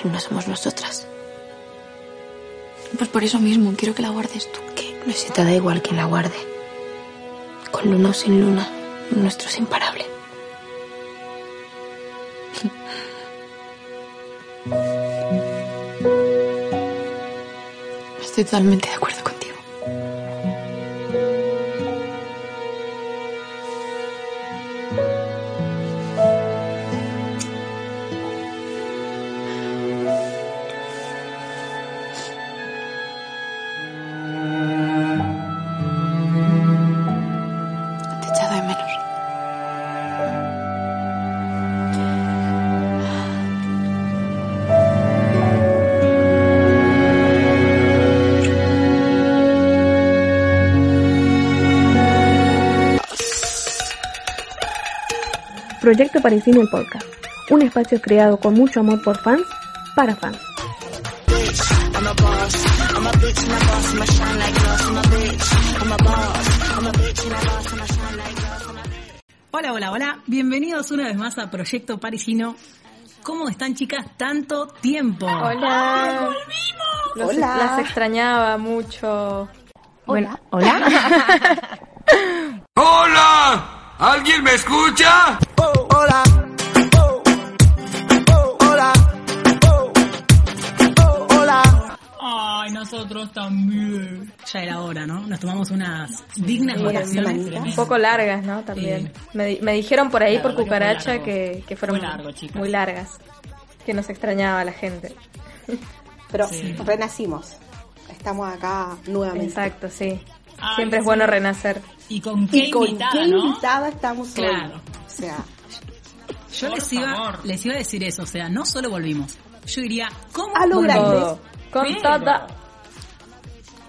esa luna somos nosotras. Pues por eso mismo quiero que la guardes tú. Que no se te da igual quien la guarde. Con luna o sin luna, nuestro es imparable. Estoy totalmente de acuerdo Proyecto Parisino el Podcast, un espacio creado con mucho amor por fans, para fans. Hola, hola, hola. Bienvenidos una vez más a Proyecto Parisino. ¿Cómo están, chicas? Tanto tiempo. Hola. Los- Hola. Las extrañaba mucho. Bueno, Hola. ¡Hola! ¿Alguien me escucha? Ya era hora, ¿no? Nos tomamos unas dignas Sí, vacaciones. un poco largas, ¿no? También. Me, di- me dijeron por ahí Claro, por cucaracha que, que fueron Fue largo, chicas. muy largas. Que nos extrañaba la gente. Pero Sí. renacimos. Estamos acá nuevamente. Exacto, sí. Ay, Siempre es sí. bueno renacer. ¿Y con qué ¿Y con invitada, qué no? invitada estamos hoy? Claro. O sea, Yo les iba, les iba a decir eso, o sea, no solo volvimos. Yo diría, ¿cómo A lo Con grande. Con Pero- todo.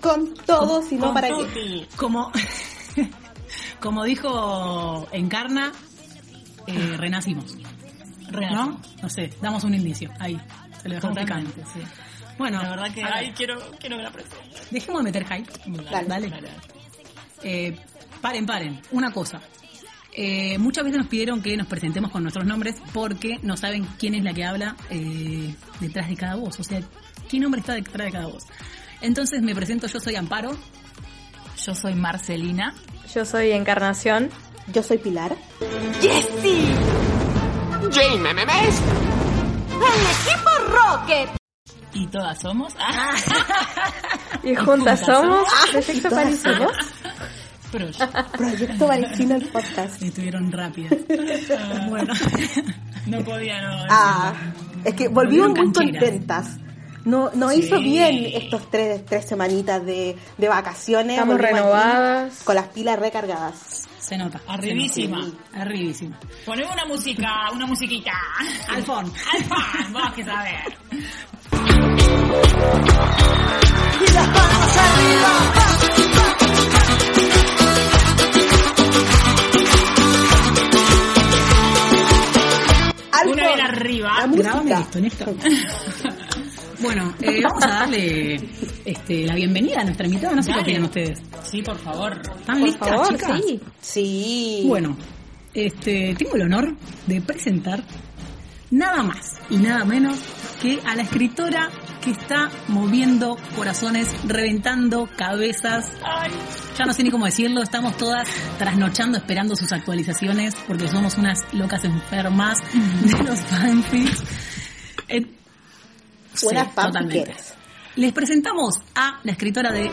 Con todo, si no Con para qué. Como, como dijo Encarna, eh, renacimos. ¿No? No sé, damos un indicio. Ahí, se lo dejamos sí. Bueno, La verdad que, ay, quiero, quiero que la presente. dejemos de meter hype. Dale. Eh, paren, paren. Una cosa. Eh, muchas veces nos pidieron que nos presentemos con nuestros nombres porque no saben quién es la que habla eh, detrás de cada voz. O sea, qué nombre está detrás de cada voz. Entonces me presento, yo soy Amparo. Yo soy Marcelina. Yo soy Encarnación. Yo soy Pilar. Y todas somos. Ah, Y juntas somos Proyecto pero Proyecto Parisino el podcast. Estuvieron rápidas. bueno, no podía no. Ah, es que volvimos Volvieron muy contentas. No, nos hizo bien estos tres, tres semanitas de, de vacaciones. Estamos aquí renovadas. Con las pilas recargadas. se nota. Arribísima. se nota. Arribísima. Ponemos una música, una musiquita. Alfón. Alfán, vos que sabés. Y las palmas arriba. Alfon, Una bien arriba. La música. Grábame esto, Néstor. bueno, eh, vamos a darle este, la bienvenida a nuestra invitada. No sé qué opinan ustedes. Sí, por favor. ¿Están Por listas, favor, chicas? sí. Sí. Bueno, este, tengo el honor de presentar nada más y nada menos que a la escritora que está moviendo corazones, reventando cabezas. Ya no sé ni cómo decirlo, estamos todas trasnochando esperando sus actualizaciones porque somos unas locas enfermas de los fanfics. Buenas sí, totalmente. Les presentamos a la escritora de...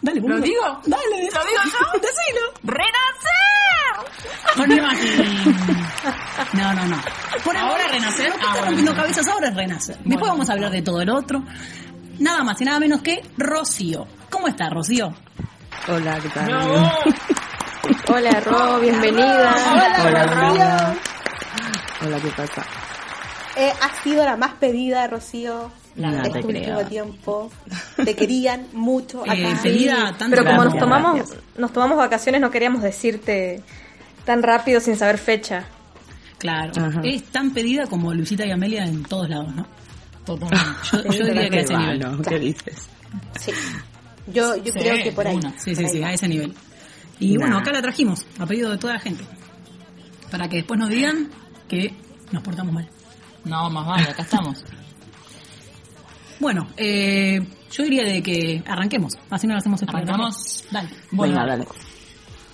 Dale, ¿Lo digo? Dale, ¿Lo digo yo? Decilo. ¡Renacer! Con imagen. No, no, no. Por ¿Ahora renacer? Lo que está rompiendo cabezas ahora es renacer. Después Bueno, vamos a hablar de todo el otro. Nada más y nada menos que Rocío. ¿Cómo está, Rocío? Hola, ¿qué tal? ¡Bravo! Hola, Ro, bienvenida. Hola, Hola, Rocío. Hola, ¿qué pasa? Eh, has sido la más pedida, Rocío. Nada, este te último creo. tiempo. Te querían mucho. Eh, acá. tanto Pero como nos tomamos, Gracias. nos tomamos vacaciones, no queríamos decirte tan rápido sin saber fecha. Claro. Ajá. Es tan pedida como Luisita y Amelia en todos lados, ¿no? Yo, yo diría que a ese nivel. vano, ¿Qué dices? Sí. Yo, yo Sí, creo que por ahí. una. Sí, por sí, ahí sí, va. a ese nivel. Y Nah. bueno, acá la trajimos, a pedido de toda la gente. Para que después nos digan que nos portamos mal. No, más vale, acá estamos. Bueno, eh, yo diría de que arranquemos, así no lo hacemos esperar. Arrancamos. Dale. Bueno, Venga, dale.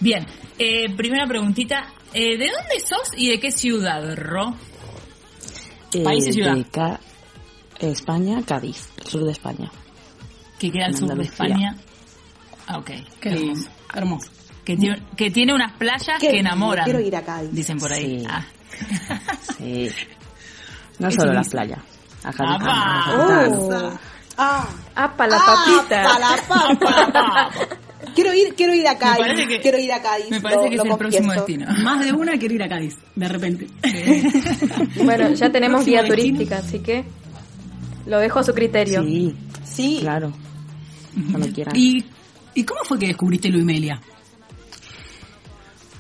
bien. Eh, primera preguntita. Eh, ¿De dónde sos y de qué ciudad, Ro? País y Eh, ciudad. de Ca- España, Cádiz, sur de España. Que queda al sur de. España. Ah, ok. Qué hermoso. Hermoso. Que tiene, que tiene unas playas Qué que enamoran. quiero ir a Cádiz. Dicen por ahí. Sí. Ah. Sí. No solo la playa. A Cádiz ¡Apa! también, a Cádiz. Oh. Ah, ¡Apa, la Ah, papita! pa' la papa. quiero ir, quiero ir a Cádiz. que- quiero ir a Cádiz. Me parece lo- que es el próximo destino. Más de una quiere ir a Cádiz, de repente. Bueno, ya tenemos guía destino. turística, así que lo dejo a su criterio. Sí, Sí. claro. Cuando quieran. ¿Y, ¿Y cómo fue que descubriste Luimelia?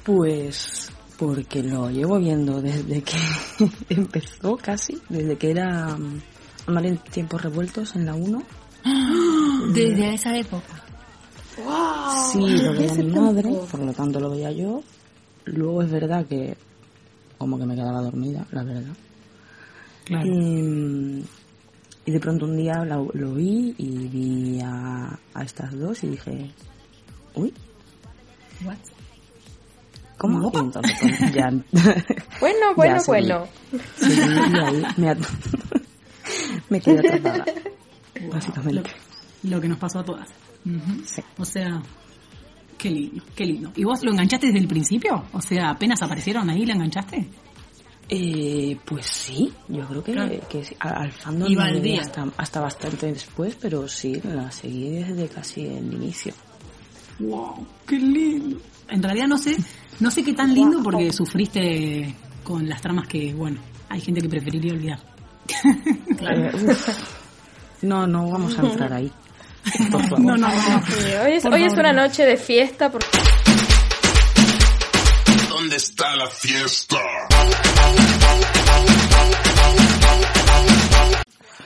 Pues porque lo llevo viendo desde que empezó casi, desde que era mm, Amar en tiempos revueltos en la 1. Desde esa época. Wow. Sí, lo veía mi madre, por lo tanto lo veía yo. Luego es verdad que como que me quedaba dormida, la verdad. Claro. Y, y de pronto un día lo, lo vi y vi a, a estas dos y dije, uy, What? ¿Cómo? Y entonces pues, ya, Bueno, bueno, Ya, bueno. seguí y ahí me, me quedé atrapada, básicamente. Lo que nos pasó a todas. Sí. O sea, qué lindo, qué lindo. ¿Y vos lo enganchaste desde el principio? O sea, apenas aparecieron ahí, ¿la enganchaste? Eh, pues sí, yo creo que, Claro. que sí. Al fandom Iba no al llegué día. hasta, hasta bastante después, pero sí, la seguí desde casi el inicio. Wow, qué lindo. En realidad no sé, no sé qué tan lindo porque sufriste con las tramas que, bueno, hay gente que preferiría olvidar. Eh, uf. No, no vamos a entrar ahí. Por favor. No, no, no. Sí, hoy es, Por hoy es una no. noche de fiesta porque ¿Dónde está la fiesta?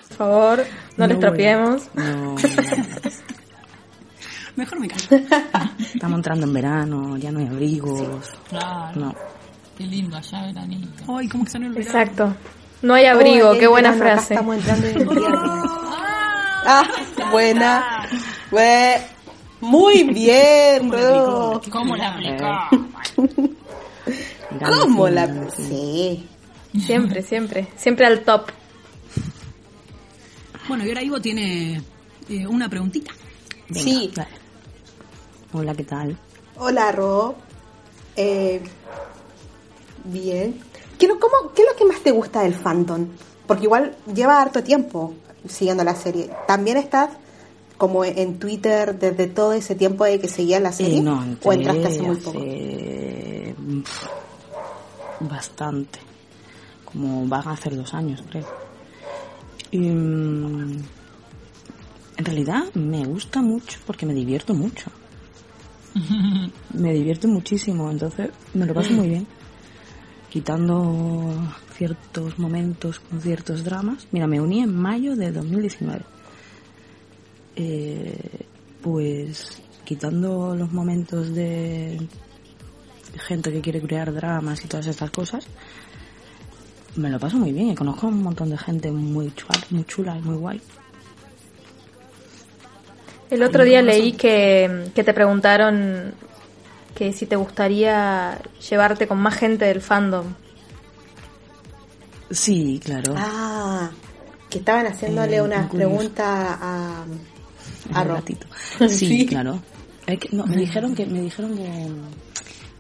por favor no, les tropiemos. No, Mejor me callo. estamos entrando en verano, ya no hay abrigos. Claro. No. Qué lindo allá, veranito. Ay, cómo que salió el verano. Exacto. No hay abrigo, Oh, qué el buena verano, acá frase. Estamos entrando en invierno. Ah, buena. Bue- Muy bien, Ro. ¿Cómo la aplicó? Verano, ¿Cómo la.? verano, sí. Sí. Siempre, siempre. Siempre al top. Bueno, y ahora Ivo tiene eh, una preguntita. Venga, Sí. dale. Hola, ¿qué tal? Hola, Ro. Eh, bien. ¿Qué, cómo, ¿Qué es lo que más te gusta del fandom? Porque igual lleva harto tiempo siguiendo la serie. ¿También estás como en Twitter desde todo ese tiempo de que seguías la serie? Eh, no, ¿O entré entraste hace muy poco? hace, bastante. Como van a hacer dos años, creo. Y, mm, en realidad me gusta mucho porque me divierto mucho. me divierto muchísimo, entonces me lo paso muy bien. Quitando ciertos momentos con ciertos dramas. Mira, me uní en mayo de 2019. Eh, pues quitando los momentos de gente que quiere crear dramas y todas estas cosas, me lo paso muy bien y conozco un montón de gente muy chula, muy chula muy guay. El otro día leí que, que te preguntaron que si te gustaría llevarte con más gente del fandom. Sí, claro. Ah, que estaban haciéndole Eh, curioso. preguntas a, a Ro. ratito. Sí, claro. Es que- no, me dijeron que me dijeron que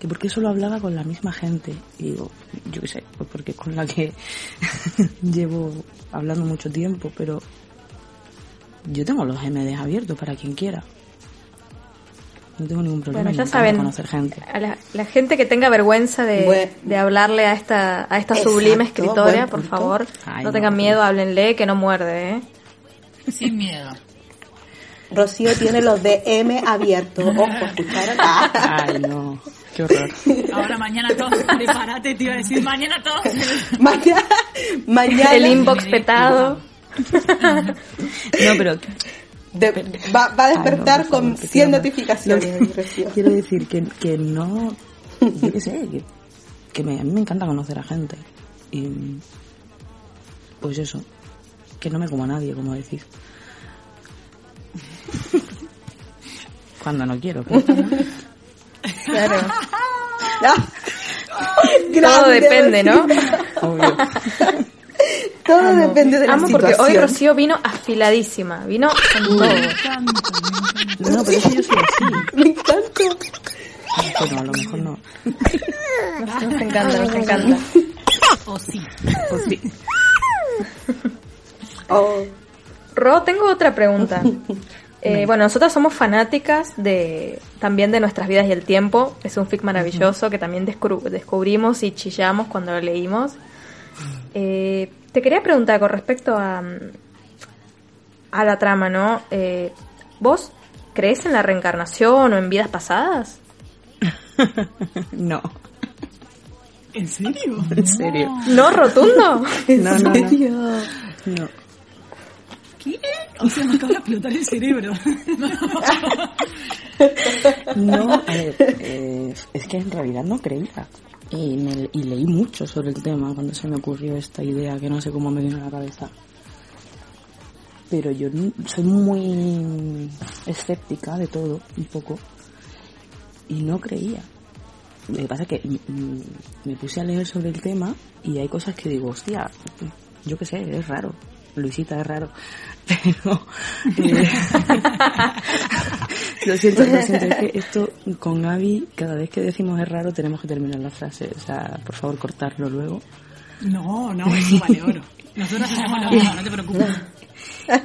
que porque solo hablaba con la misma gente y digo, yo qué sé, pues porque es con la que llevo hablando mucho tiempo, pero yo tengo los MDs abiertos para quien quiera. No tengo ningún problema. Bueno, ya saben, conocer gente. a la, la gente que tenga vergüenza de, Bueno. de hablarle a esta, a esta Exacto, sublime escritora, por favor, Ay, no no, tengan miedo, háblenle, que no muerde, ¿eh? Sin miedo. Rocío tiene los DM abiertos. Ojo, ¿escucharon? Ah. Ay, no, qué horror. Ahora mañana todos, prepárate, te iba a decir, mañana todos. mañana, mañana El inbox petado. No, pero de- va, va a no, despertar favor, con te 100 quiero más. notificaciones. Quiero decir que, que no, yo qué sé, que, que me, a mí me encanta conocer a gente. Y, pues eso, que no me como a nadie, como decís. Cuando no quiero. claro. Claro. Todo depende, ¿no? Obvio. Todo depende de la Amo porque hoy. Rocío vino afiladísima, vino con todo. No, pero es que yo soy así. Me encanta. Bueno, a lo mejor no. Nos, encanta, nos encanta. O sí. Pues sí. Oh, Ro, tengo otra pregunta. Eh, bueno, nosotras somos fanáticas de también de nuestras vidas y el tiempo. Es un fic maravilloso que también descubrimos y chillamos cuando lo leímos. Eh, te quería preguntar con respecto a, a la trama, ¿no? Eh, ¿Vos crees en la reencarnación o en vidas pasadas? No, ¿En serio? en serio. ¿No, rotundo? ¿en No, no, no. serio? No. ¿Qué? O sea, me acaba de explotar el cerebro. No, a ver, eh, es que en realidad no creía. Y, me- y leí mucho sobre el tema cuando se me ocurrió esta idea que no sé cómo me vino a la cabeza. Pero yo soy muy escéptica de todo, un poco. Y no creía. Lo que pasa es que me puse a leer sobre el tema y hay cosas que digo, hostia, yo qué sé, es raro. Luisita es raro. Pero... eh, lo siento, lo siento, es que esto con Gaby, cada vez que decimos es raro, tenemos que terminar la frase. O sea, por favor, cortarlo luego. No, no, eso vale oro. Nosotros hacemos lo mismo, no te preocupes.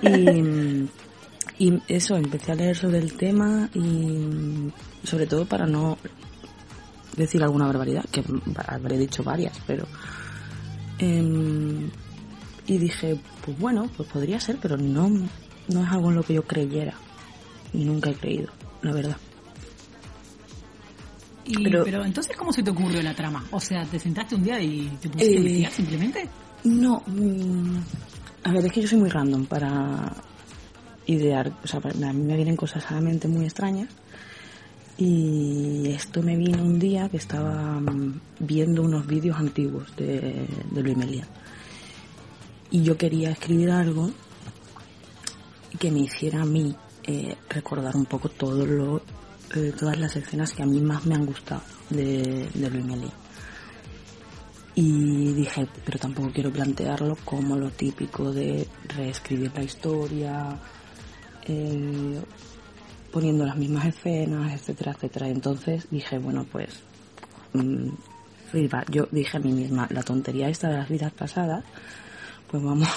Y, y eso, empecé a leer sobre el tema y sobre todo para no decir alguna barbaridad, que habré dicho varias, pero... em, y dije, pues bueno, pues podría ser, pero no, no es algo en lo que yo creyera. Nunca he creído, la verdad. Y- Pero- pero, entonces, ¿cómo se te ocurrió la trama? O sea, ¿te sentaste un día y te pusiste a Eh, investigar simplemente? No, mm, a ver, es que yo soy muy random para idear, o sea, a mí me vienen cosas a la mente muy extrañas y esto me vino un día que estaba mm, viendo unos vídeos antiguos de, de Luis Meliá y yo quería escribir algo que me hiciera a mí eh, recordar un poco todo lo, eh, todas las escenas que a mí más me han gustado de, de Luis Meliá. Y dije, pero tampoco quiero plantearlo como lo típico de reescribir la historia, eh, poniendo las mismas escenas, etcétera, etcétera. Entonces dije, bueno, pues, mm, viva. yo dije a mí misma, la tontería esta de las vidas pasadas, pues vamos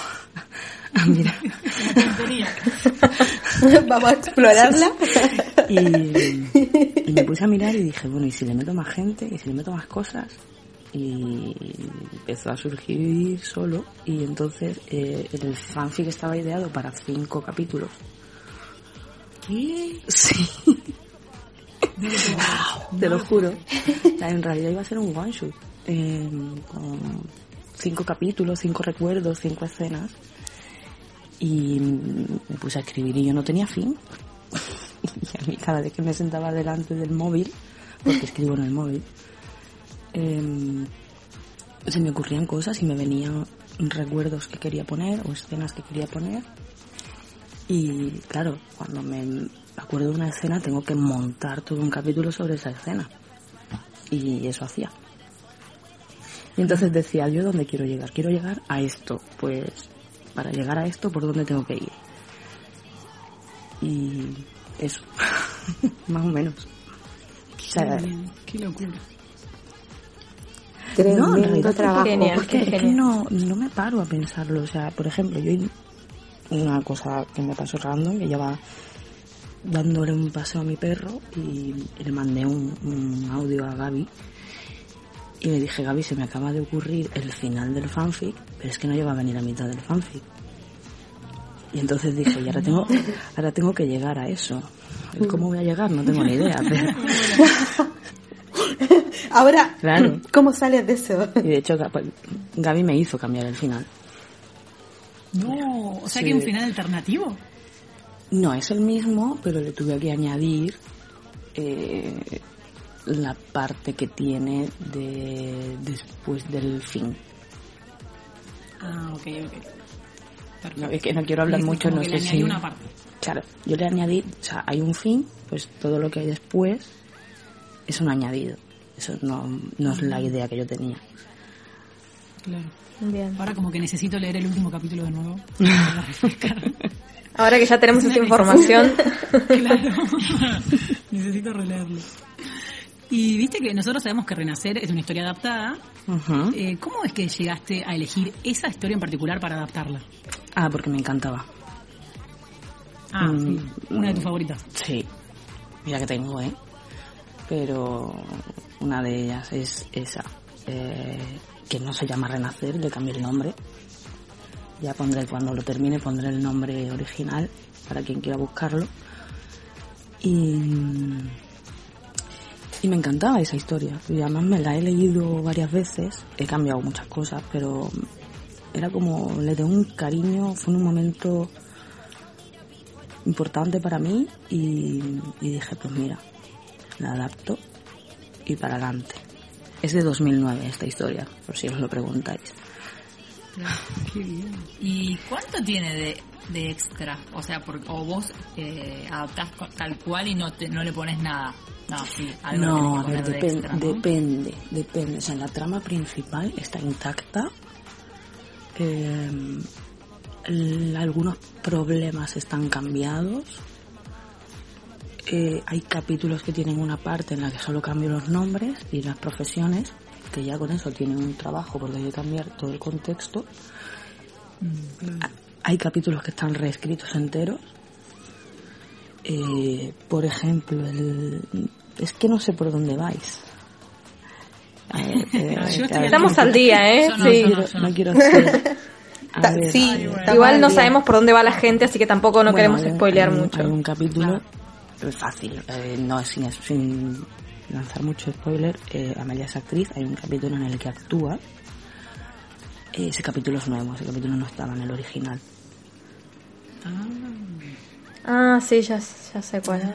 a mirar. Vamos a explorarla. Y, y me puse a mirar y dije, bueno, ¿y si le meto más gente? ¿Y si le meto más cosas? Y empezó a surgir solo y entonces eh, el fanfic estaba ideado para cinco capítulos. ¿Qué? Sí. Te lo juro. En realidad iba a ser un one shot. eh, con cinco capítulos, cinco recuerdos, cinco escenas. Y me puse a escribir y yo no tenía fin. y a mí cada vez que me sentaba delante del móvil, porque escribo en el móvil, em, se me ocurrían cosas y me venían recuerdos que quería poner o escenas que quería poner. Y claro, cuando me acuerdo de una escena tengo que montar todo un capítulo sobre esa escena. Y eso hacía. Y entonces decía, ¿yo dónde quiero llegar? Quiero llegar a esto. Pues para llegar a esto, ¿por dónde tengo que ir? Y eso, más o menos. O sea, Qué locura. No, en Tremendo realidad trabajo. Genial. porque qué es que no, no me paro a pensarlo. O sea, por ejemplo, yo una cosa que me pasó random, que lleva dándole un paseo a mi perro y, y le mandé un, un audio a Gaby y le dije, Gaby, se me acaba de ocurrir el final del fanfic, pero es que no lleva a venir a mitad del fanfic. Y entonces dije, y ahora tengo, ahora tengo que llegar a eso. ¿Cómo voy a llegar? No tengo ni idea, pero... Ahora, Claro. ¿cómo sales de eso? Y de hecho, Gab- Gaby me hizo cambiar el final. No, o sea Sí. que un final alternativo. No es el mismo, pero le tuve que añadir eh, la parte que tiene de después del fin. Ah, ok, ok. No, es que no quiero hablar mucho, no sé le si... añadí una parte. Claro, yo le añadí, o sea, hay un fin, pues todo lo que hay después es un añadido. Eso no, no es la idea que yo tenía. Claro. Bien. Ahora como que necesito leer el último capítulo de nuevo. para. Ahora que ya tenemos esta información, claro. necesito releerlo. Y viste que nosotros sabemos que Renacer es una historia adaptada. Eh, ¿Cómo es que llegaste a elegir esa historia en particular para adaptarla? Ah, porque me encantaba. Ah, Mm. sí, una de tus favoritas. Sí, mira que tengo, ¿eh? Pero una de ellas es esa, eh, que no se llama Renacer, le cambié el nombre. Ya pondré, cuando lo termine, pondré el nombre original para quien quiera buscarlo. Y, y me encantaba esa historia. Y además me la he leído varias veces, he cambiado muchas cosas, pero era como, le tengo un cariño, fue un momento importante para mí y, dije, pues mira, la adapto y para adelante. Es de 2009 esta historia, por si os lo preguntáis. Qué bien. ¿Y cuánto tiene de, de extra? O sea, por, o vos eh, adaptás tal cual y no te, no le pones nada. No, sí, algo No, a ver, depende, depende. O sea, la trama principal está intacta. Eh, algunos problemas están cambiados. Eh, hay capítulos que tienen una parte en la que solo cambio los nombres y las profesiones, que ya con eso tienen un trabajo porque hay que cambiar todo el contexto. Mm, Ha- Hay capítulos que están reescritos enteros. Eh, por ejemplo, el... es que no sé por dónde vais. A ver, eh, estamos al día, ¿eh? No, Sí. quiero- yo no. no quiero ser- a Ta- ver, sí, Igual al no sabemos por dónde va la gente, así que tampoco no bueno, queremos hay un- spoilear hay un- mucho. Hay un capítulo fácil, eh, no sin, sin lanzar mucho spoiler. Eh, Amelia es actriz, hay un capítulo en el que actúa. Eh, ese capítulo es nuevo, ese capítulo no estaba en el original. Ah, sí, ya, ya sé cuál.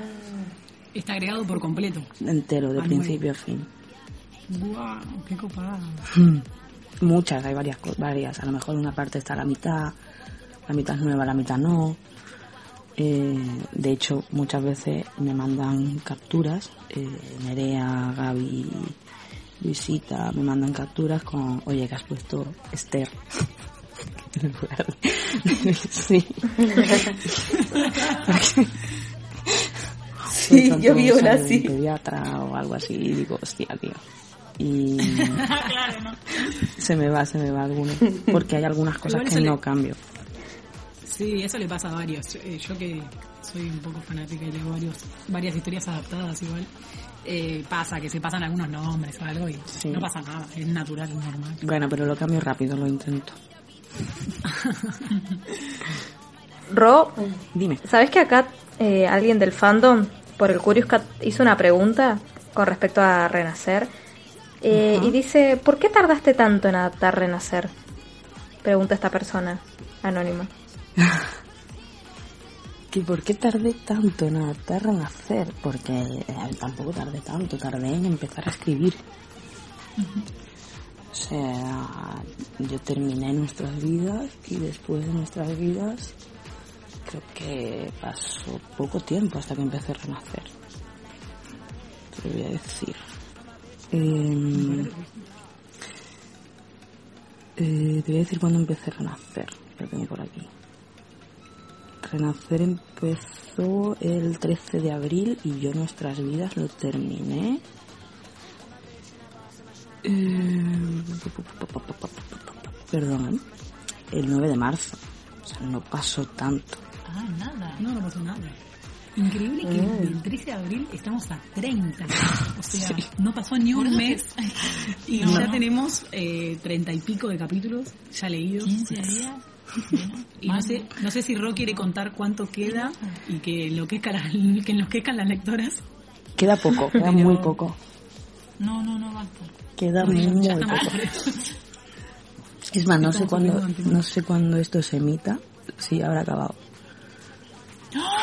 Está agregado por completo. Entero, de Ah, principio a fin. ¡Guau! ¡Qué copada! Muchas, hay varias, co- varias. A lo mejor una parte está a la mitad, la mitad es nueva, la mitad no. Eh, de hecho, muchas veces me mandan capturas. Eh, Nerea, Gaby, Luisita me mandan capturas con, oye, que has puesto Esther. Sí. Sí, yo vi una así. pediatra o algo así y digo, hostia, tío. Y claro, ¿no? se me va, se me va alguno. Porque hay algunas cosas que eso le- no cambio. Sí, eso le pasa a varios. Yo, eh, yo que soy un poco fanática y leo varios, varias historias adaptadas igual. eh, pasa que se pasan algunos nombres o algo y Sí. no pasa nada, es natural, es normal. Bueno, pero lo cambio rápido, lo intento. Ro, Dime. ¿sabes que acá eh, alguien del fandom, por el Curious Cat, hizo una pregunta con respecto a Renacer? Eh, y dice, ¿por qué tardaste tanto en adaptar Renacer? Pregunta esta persona anónima. ¿Que ¿Por qué tardé tanto en adaptar Renacer? Porque eh, tampoco tardé tanto, tardé en empezar a escribir. O sea, yo terminé nuestras vidas y después de nuestras vidas creo que pasó poco tiempo hasta que empecé a renacer. Te voy a decir. Em, eh, te voy a decir cuándo empecé a renacer. Lo tengo por aquí. Renacer empezó el 13 de abril y yo nuestras vidas lo terminé. eh, Perdón, el 9 de marzo. O sea, no pasó tanto. Nada. No, no pasó nada. Increíble que del 13 de abril estamos a 30. O sea, no pasó ni un mes y ya tenemos eh, 30 y pico de capítulos ya leídos. 15 días. Y no sé, no sé si Ro quiere contar cuánto queda y que enloquezcan las, que enloquezcan las lectoras. Queda poco, queda Pero- muy poco. No, no, no basta. Queda muy poco. Es más, no sé cuándo, ¿no? no sé cuándo esto se emita. Sí, habrá acabado.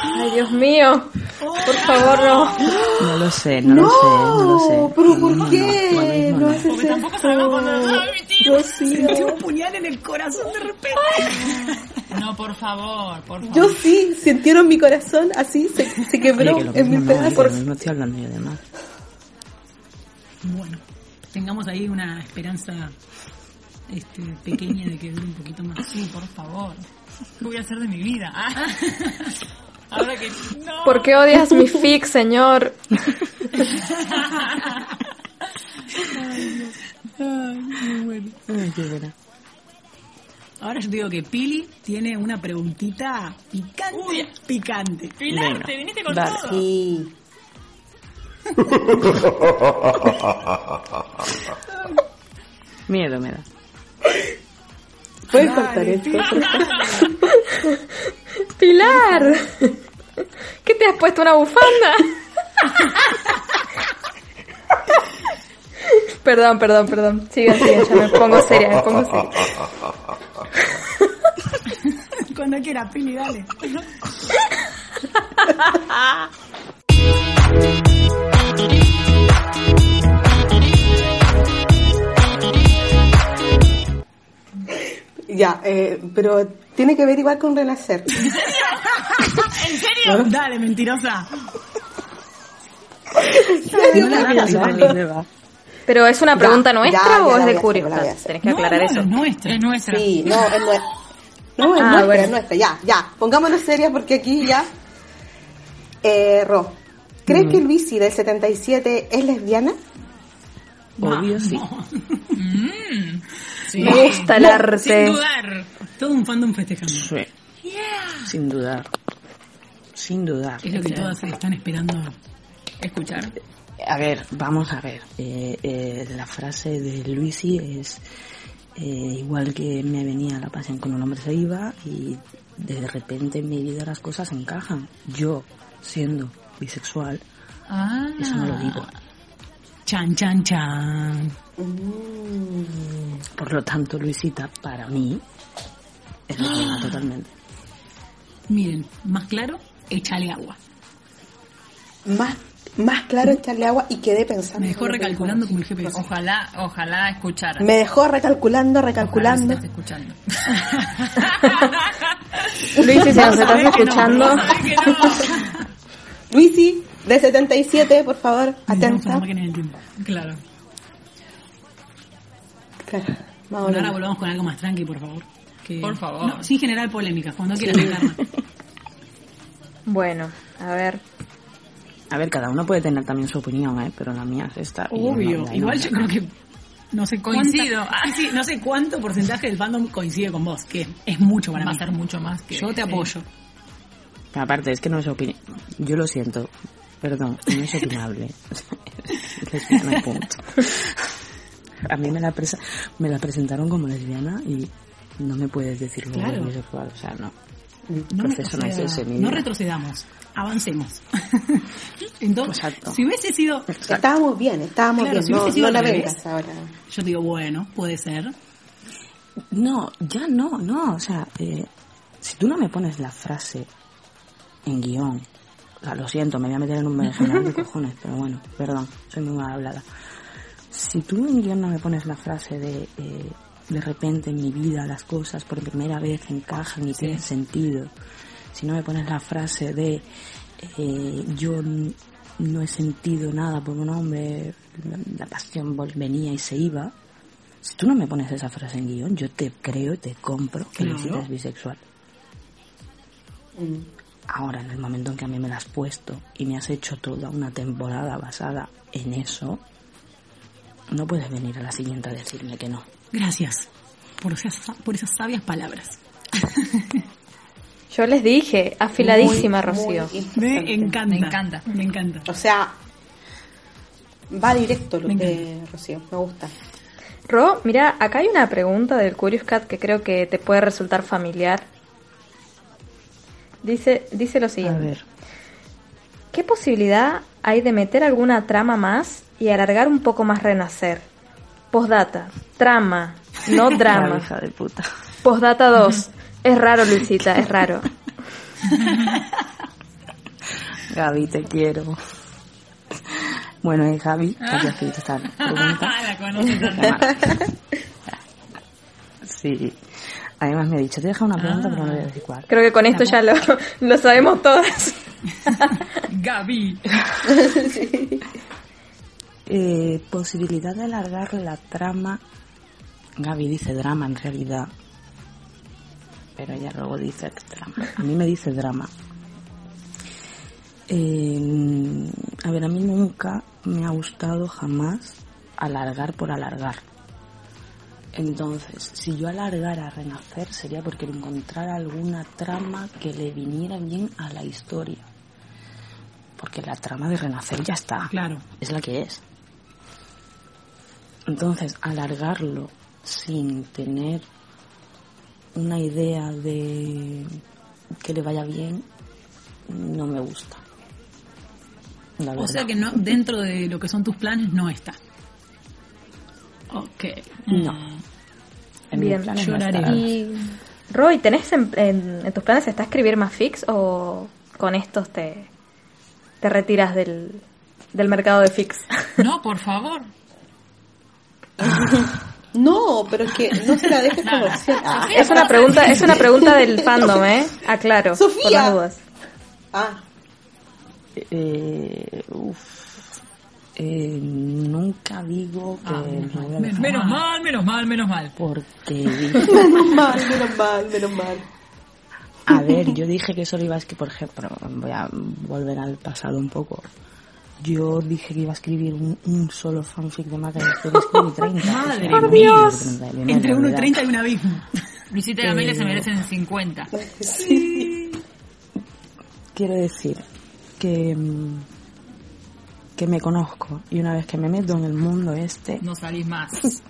Ay, Dios mío. Por favor, no. No lo sé, no, lo sé, no lo sé. pero ¿por No, qué? no, No no. Porque tampoco sabemos cuándo se va a emitir. Rocío. Tengo un puñal en el corazón de repente. No, por favor, por favor. Yo sí, sintieron mi corazón así, se, se quebró Oye, que en no, pedazos. no estoy hablando yo de más. Bueno, tengamos ahí una esperanza este, pequeña de que dure un poquito más. Sí, por favor. ¿Qué voy a hacer de mi vida? Ah. Ahora que no. ¿Por qué odias mi fic, señor? Ay, qué buena. Ahora yo digo que Pili tiene una preguntita picante, Uy. picante. Pilar, Venga, te viniste con dale. todo. Sí. Miedo me da. ¿Puedes cortar esto? Pilar, ¿qué te has puesto una bufanda? perdón, perdón, perdón. Sigan, sigan, ya me pongo seria, me pongo seria. Cuando quiera, Pili, dale. Ya, eh, pero tiene que ver igual con renacer. ¿En serio? Dale, mentirosa. ¿Serio? No la Ya, ya, ya. Pero es una Ya, pregunta ya, nuestra ya o la es de hacer. Tenés que aclarar no, eso. no, es nuestra. Es nuestra. Sí, no, es nuestra. No, es Ah, nuestra, bueno. es nuestra. Ya, ya. Pongámonos serias porque aquí ya. Eh, Ro, ¿crees que Luisi del 77 es lesbiana? Obvio, sí. Sí. Me gusta el arte. Sin dudar. Todo un fandom festejando. Sí. Sin dudar. Sin dudar. Es lo que todas están esperando. Escuchar. A ver, vamos a ver. Eh, eh, la frase de Luisi es eh, igual que me venía la pasión con un hombre se iba y de repente en mi vida las cosas encajan. Yo, siendo bisexual, Ah. eso no lo digo. Chan, chan, chan. Por lo tanto, Luisita, para mí, es lesbiana totalmente. Miren, más claro, échale agua. Más, más claro echarle agua y quedé pensando. Me dejó recalculando como el GPS. Ojalá, ojalá escuchara. Me dejó recalculando, Ojalá recalculando. se esté escuchando. Luis, si nos estás no, escuchando, no. Luisi, de 77, por favor, atenta. tiempo. Claro. Claro, Bueno, ahora volvamos con algo más tranqui, por favor. Que- Por favor. No, sin generar polémicas, cuando quieras dejarla. bueno, a ver. A ver, cada uno puede tener también su opinión, ¿eh? pero la mía es esta. y no- Obvio. no Igual yo creo que no sé Coincido. cuánta- Ah, sí, no sé cuánto porcentaje del fandom coincide con vos, que es mucho para Va a ser mucho más que. Yo te sí. apoyo. Aparte, es que no es opinión. Yo lo siento. Perdón, no es opinable. punto. A mí me la, presa- me la presentaron como lesbiana y no me puedes decir luego Claro. que es bisexual. O sea, no. El No, proceso no es no retrocedamos, avancemos. Entonces, Exacto. si hubiese sido, Estábamos bien, estábamos Claro, bien. si no, hubiese sido no la vengas ahora. yo digo, bueno, puede ser. No, ya no, no. O sea, eh, si tú no me pones la frase en guion, o sea, lo siento, me voy a meter en un berenjenal de cojones, pero bueno, perdón, soy muy mal hablada. Si tú en guion no me pones la frase de eh, de repente en mi vida las cosas por primera vez encajan y tienen sentido, si no me pones la frase de eh, yo no he sentido nada por un hombre, la, pasión venía y se iba, si tú no me pones esa frase en guion, yo te creo, te compro que Claro. Es bisexual. Ahora, en el momento en que a mí me la has puesto y me has hecho toda una temporada basada en eso, no puedes venir a la siguiente a decirme que no. Gracias por esas, por esas sabias palabras. Yo les dije, afiladísima, Muy, muy Rocío. Me encanta. Me encanta. Me encanta. O sea, va directo lo Me que Rocío, me gusta. Ro, mira, acá hay una pregunta del Curious Cat que creo que te puede resultar familiar. Dice, dice lo A siguiente. ver, ¿Qué posibilidad hay de meter alguna trama más y alargar un poco más Renacer? Postdata, trama, no drama. hija de puta. Postdata 2. Es raro, Luisita, es raro. Gaby, te quiero. Bueno, eh, Javi, que has escrito esta pregunta. la conoces. Sí. Además me ha dicho, te he dejado una pregunta, pero no voy a decir cuál. Creo que con esto ya lo, lo sabemos todas. Gaby. Eh, posibilidad de alargar la trama. Gaby dice drama en realidad. Pero ella luego dice drama. A mí me dice drama. Eh, a ver, a mí nunca me ha gustado jamás alargar por alargar. Entonces, si yo alargara Renacer sería porque encontrara alguna trama que le viniera bien a la historia. Porque la trama de Renacer ya está. Claro. Es la que es. Entonces, alargarlo sin tener una idea de que le vaya bien, no me gusta. La O verdad. sea que no, dentro de lo que son tus planes no está. Ok. No. En Bien, planes no lloraré. está. Y Roy, ¿tenés en, en- en tus planes está escribir más fix o con estos te, te retiras del, del mercado de fix? No, por favor. No, pero es que no se la dejes como opción. Ah, es una pregunta, es una pregunta del fandom, ¿eh? Aclaro, por Sofía. las dudas. ah, Eh, uf. Eh, nunca digo que me voy a dejar Menos mal, menos mal, menos mal. porque menos mal, menos mal, menos mal. A ver, yo dije que solo iba a escribir, por ejemplo, voy a volver al pasado un poco. Yo dije que iba a escribir un, un solo fanfic de Maca y después escribí 30. Madre O sea, mía. no escribí 30, de Entre memoria, 1 y ¿verdad? 30 hay un abismo. Luisita y Amelia se merecen 50. Quiero decir que, mm, que me conozco y una vez que me meto en el mundo este, No salís más.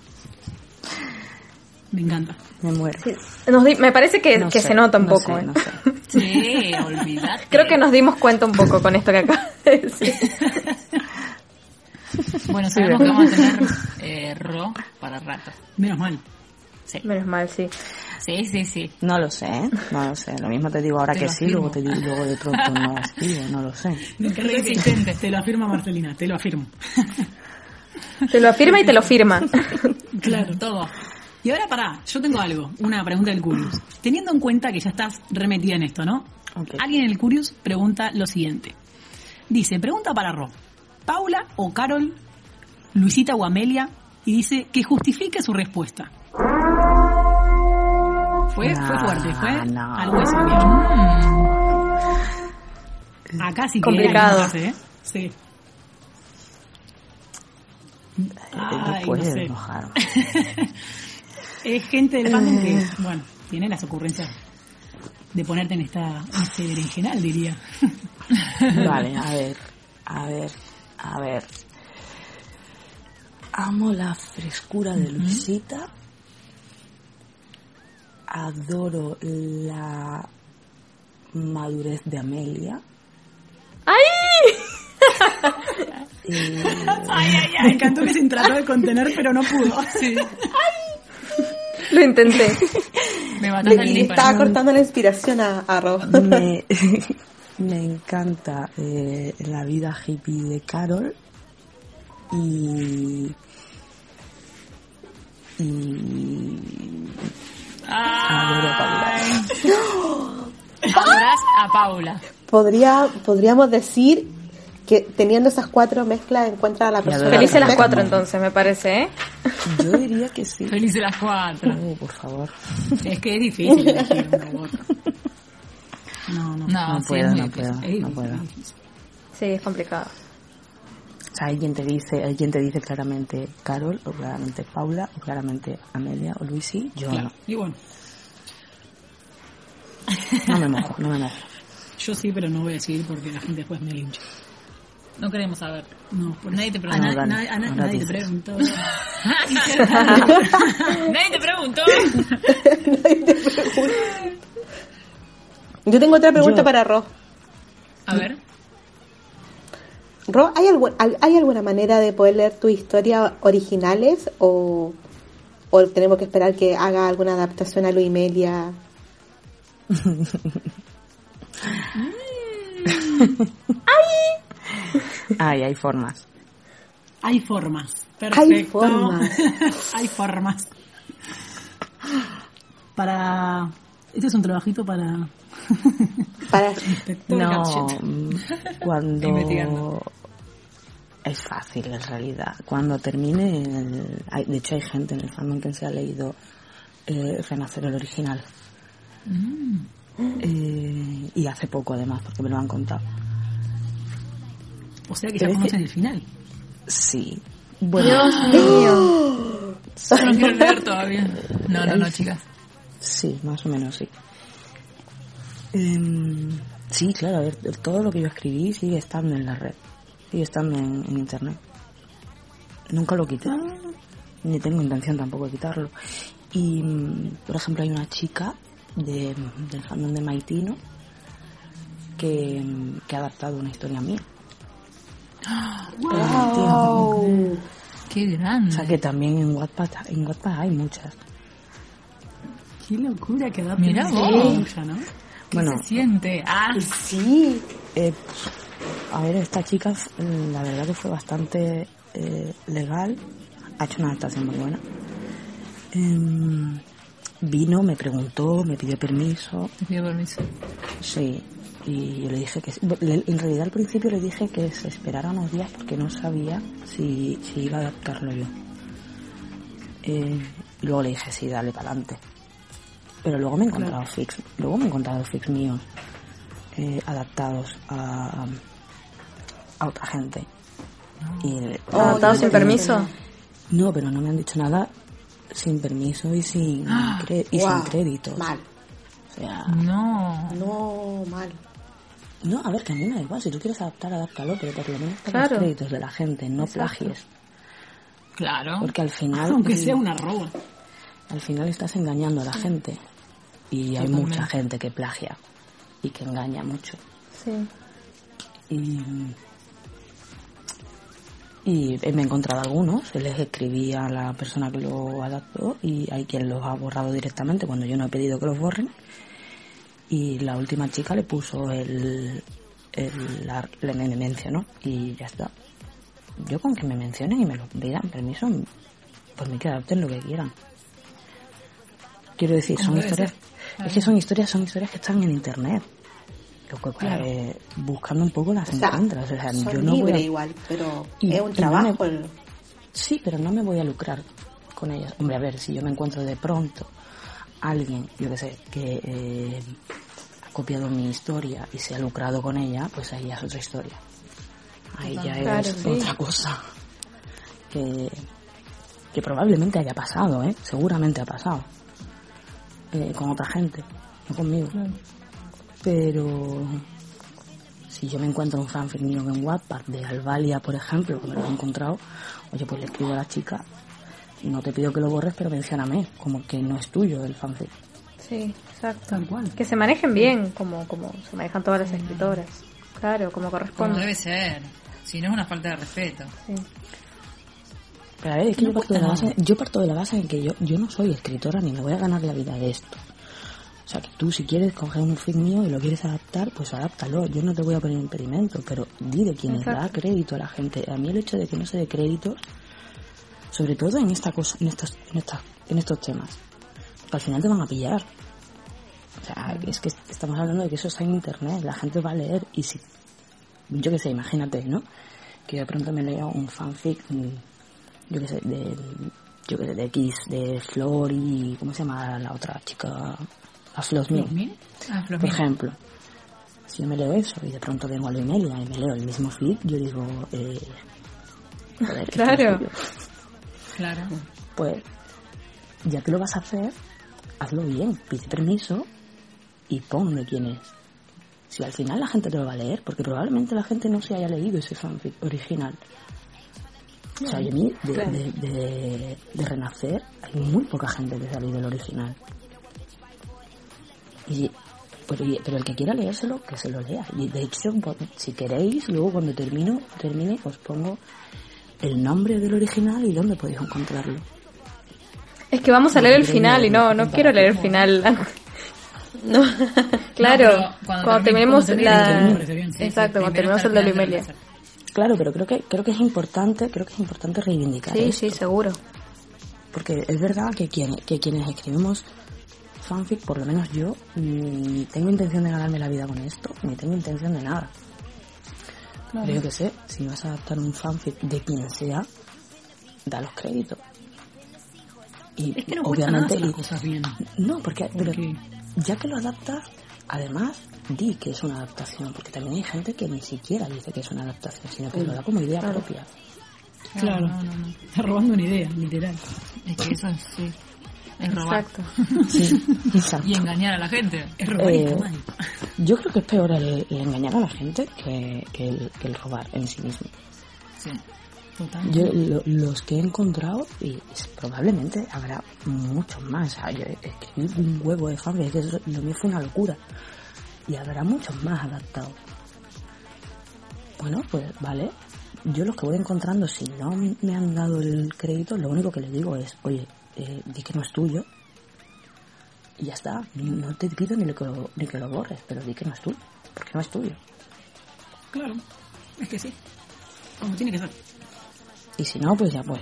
Me encanta. me muero. Nos di- me parece que, No que sé, se nota un no poco, sé, ¿eh? no sé. Sí, olvídate. Creo que nos dimos cuenta un poco con esto que acá de decir. Bueno, sabemos que vamos a tener eh, Ro para rato. Menos mal. Sí, Menos mal, sí. sí, sí. sí. No lo sé, ¿eh? no lo sé. Lo mismo te digo ahora Te que lo sí, luego te digo, luego de pronto no escribo, no lo sé. Te lo afirma Marcelina, te lo afirmo. Te lo afirma y te lo firma. Claro. Todo. Y ahora pará, yo tengo algo, una pregunta del Curious. Teniendo en cuenta que ya estás remetida en esto, ¿no? Alguien en el Curious pregunta lo siguiente. Dice, pregunta para Ro. ¿Paula o Carol, Luisita o Amelia? Y dice que justifique su respuesta. Fue, fuerte, fue no. al hueso. bien. Acá sí que Complicado. enojarse, ¿eh? Sí. Ay, Después no de sé. Es gente del fandom que, bueno, tiene las ocurrencias de ponerte en esta en este berenjenal, diría. Vale, a ver, a ver, a ver. Amo la frescura de Luisita. Adoro la madurez de Amelia. ¡Ay! Eh, Me encantó que se trató de contener, pero no pudo. Lo intenté. Me Le, estaba cortando la inspiración a, a Rob. me, me encanta eh, la vida hippie de Carol y y adoro a Paula. Adoras a Paula. Podría, podríamos decir que teniendo esas cuatro mezclas encuentra a la persona. Felices las cuatro entonces, me parece, ¿eh? Yo diría que sí. Felices las cuatro. Oh, por favor. Es que es difícil elegir uno u otro. No, no. No, No sí, puedo, no puedo, no puedo. Sí, es complicado. O sea, hay quien te dice, hay quien te dice claramente Carol, o claramente Paula, o claramente Amelia o Luisi. Yo Claro. Y bueno, no. No me mojo, no me mojo. yo sí, pero no voy a decir porque la gente después me lincha. No queremos saber. No, por Nadie te a, preguntó. na- Dani, na- a na- ahora nadie te preguntó. Nadie te preguntó. Yo tengo otra pregunta Yo. para Rob. A ver. Rob, ¿hay, algu- al- ¿hay alguna manera de poder leer tus historias originales o, o tenemos que esperar que haga alguna adaptación a Luis Melia? Ay, hay formas. Hay formas. Hay Perfecto. formas. Hay formas. Para. Este es un trabajito para. Para, No, mm, cuando es fácil en realidad. Cuando termine, el- hay- de hecho hay gente en el fandom que se ha leído eh, Renacer el original. Eh, y hace poco además, porque me lo han contado. O sea que ya es conocen que- el final. Sí. Bueno, Yo no quiero leer todavía. No, no, no, chicas. Sí, más o menos sí. Em, sí, claro, a ver, todo lo que yo escribí sigue estando en la red, sigue estando en, en internet. Nunca lo quité, ni tengo intención tampoco de quitarlo. Y, mm, por ejemplo, hay una chica de, del fandom de Maitino que, mm, que ha adaptado una historia mía. Wow. Qué O grande. sea que también en Wattpad, en Wattpad hay muchas. Qué locura que da Mirá pena vos. tuya, ¿no? ¿Qué Bueno, se siente? Ah, Sí. Eh, a ver, esta chica, mm, la verdad que fue bastante eh, legal. Ha hecho una adaptación muy buena. Em, vino, me preguntó, me pidió permiso. te pido permiso. Sí. Y yo le dije que... En realidad al principio le dije que se esperara unos días porque no sabía si, si iba a adaptarlo yo. Eh, y luego le dije, sí, dale para adelante. Pero luego me he encontrado fix, luego me he encontrado fix míos eh, adaptados a, a otra gente. Y, ¿Adaptado sin permiso? No, pero no me han dicho nada sin permiso y sin, cre- y sin Wow. créditos. Mal. O sea, No. No, mal. No, a ver, que a mí me da igual. Si tú quieres adaptar, adáptalo, pero por lo menos con Claro. los créditos de la gente, no plagies. Claro. Porque al final, Aunque sea una roba. al final estás engañando a la gente. Y hay mucha gente que plagia y que engaña mucho. Sí. Y, y me he encontrado algunos, les escribí a la persona que lo adaptó y hay quien los ha borrado directamente cuando yo no he pedido que los borren. Y la última chica le puso el, el la, me mencionó y ya está. Yo con que me mencionen y me lo pidan permiso, pues me que adapten lo que quieran. Quiero decir, son historias, es que son historias, son historias que están en internet. Lo que, eh, buscando un poco las O sea, encuentras. O sea, son yo no voy a- igual, pero Y- es un no trabajo. me- el- Sí, pero no me voy a lucrar con ellas. Hombre, a ver, si yo me encuentro de pronto alguien, yo qué sé, que eh, copiado mi historia y se ha lucrado con ella, pues ahí ya es otra historia. Ahí ya Claro, es sí. otra cosa. Que, que probablemente haya pasado, ¿eh? Seguramente ha pasado. Eh, con otra gente, no conmigo. Pero si yo me encuentro un fanfic mío en Wattpad de Alvalia, por ejemplo, que me lo he encontrado, oye, pues le escribo a la chica, no te pido que lo borres, pero mencióname, como que no es tuyo el fanfic. Sí, exacto. Tal cual. Que se manejen bien, como, como se manejan todas las escritoras. Claro, como Como corresponde. debe ser. Si no es una falta de respeto. Sí. Pero a ver, es que yo, parto de la base, yo parto de la base en que yo, yo no soy escritora ni me voy a ganar la vida de esto. O sea, que tú si quieres coger un fic mío y lo quieres adaptar, pues adáptalo. Yo no te voy a poner impedimento, pero di de quienes da crédito a la gente. A mí el hecho de que no se dé créditos, sobre todo en esta cosa, en estos, en estas, en estos temas, al final te van a pillar. O sea, es que estamos hablando de que eso está en internet, la gente va a leer y si, yo qué sé, imagínate, ¿no? Que de pronto me lea un fanfic, mm, yo qué sé, de, yo qué sé, de X, de Flor y, ¿cómo se llama la otra chica? A Flor. Ah, por ejemplo. Si yo me leo eso y de pronto vengo a la Imelia y me leo el mismo fic, yo digo, eh, joder, Claro. Claro. Pues, ya que lo vas a hacer, hazlo bien, pide permiso y pon de quién es. Si al final la gente te lo va a leer, porque probablemente la gente no se haya leído ese fanfic original. O sea, y a mí, de, de, de- de Renacer, hay muy poca gente que se ha leído el original. Y, pero, el que quiera leérselo, que se lo lea. Y de hecho, si queréis, luego cuando termino, termine, os pongo el nombre del original y dónde podéis encontrarlo. Es que vamos a leer el final y no, no quiero leer el final. No, claro, pero cuando cuando, termine- terminemos la... Exacto, cuando terminemos el de hacer. Claro, pero creo que creo que es importante, creo que es importante reivindicar Sí, esto, sí, seguro. porque es verdad que quien, que quienes escribimos fanfic, por lo menos yo, ni tengo intención de ganarme la vida con esto, ni tengo intención de nada. Claro. Pero yo que sé, si vas a adaptar un fanfic de quien sea, da los créditos. Y Es que no cuesta nada obviamente hacer las y- cosas bien. no, porque, pero ya que lo adaptas, además di que es una adaptación, porque también hay gente que ni siquiera dice que es una adaptación, sino que lo da como idea propia. Claro. No, no, no. Está robando una idea, literal. Es que eso es, sí, es robar. Exacto. Sí, exacto. Y engañar a la gente. Es robar Eh. Yo creo que es peor el, el engañar a la gente que, que el, que el robar en sí mismo. Sí. Total. Yo lo- los que he encontrado, y probablemente habrá muchos más. Yo escribí un huevo de fanfic, que eso- lo mío fue una locura. Y habrá muchos más adaptados. Bueno, pues vale. Yo los que voy encontrando, si no me han dado el crédito, lo único que les digo es, oye, eh, di que no es tuyo. Y ya está. No te pido ni, que lo, ni que lo borres, pero di que no es tuyo. Porque no es tuyo. Claro. Es que sí. Como tiene que ser. Y si no, pues ya, pues,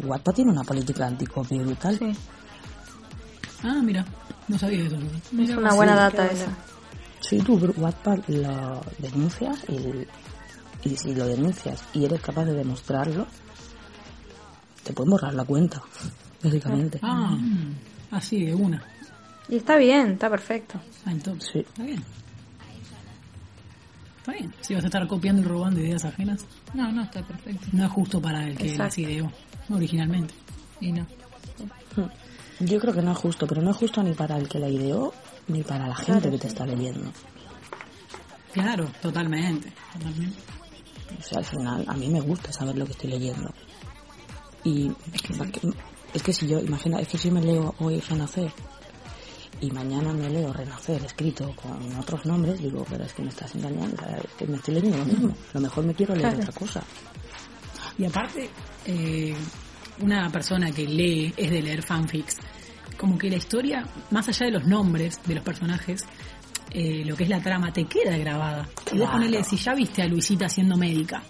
Wattpad tiene una política anticopia brutal. Sí. Ah, mira. No sabía eso. Es una buena Sí, data esa. Si tú Wattpad lo denuncias y, y si lo denuncias y eres capaz de demostrarlo, te pueden borrar la cuenta, básicamente. Ah, así de una. Y está bien, está perfecto. Ah, entonces. Sí. Está bien. Está bien. Si vas a estar copiando y robando ideas ajenas, No, no, está perfecto. no es justo para el que Exacto. las ideó originalmente. Y no. Yo creo que no es justo, pero no es justo ni para el que la ideó ni para la gente que te está leyendo. Claro, totalmente. Totalmente. O sea, al final, a mí me gusta saber lo que estoy leyendo. Y es que, es que si yo, imagina, es que si me leo hoy Renacer y mañana me leo Renacer escrito con otros nombres, digo, pero es que me estás engañando, es que me estoy leyendo lo mismo. A lo mejor me quiero leer Claro. otra cosa. Y aparte, eh, una persona que lee es de leer fanfics. Como que la historia, más allá de los nombres de los personajes, eh, lo que es la trama, te queda grabada. Y vos Claro. ponele, si ya viste a Luisita siendo médica,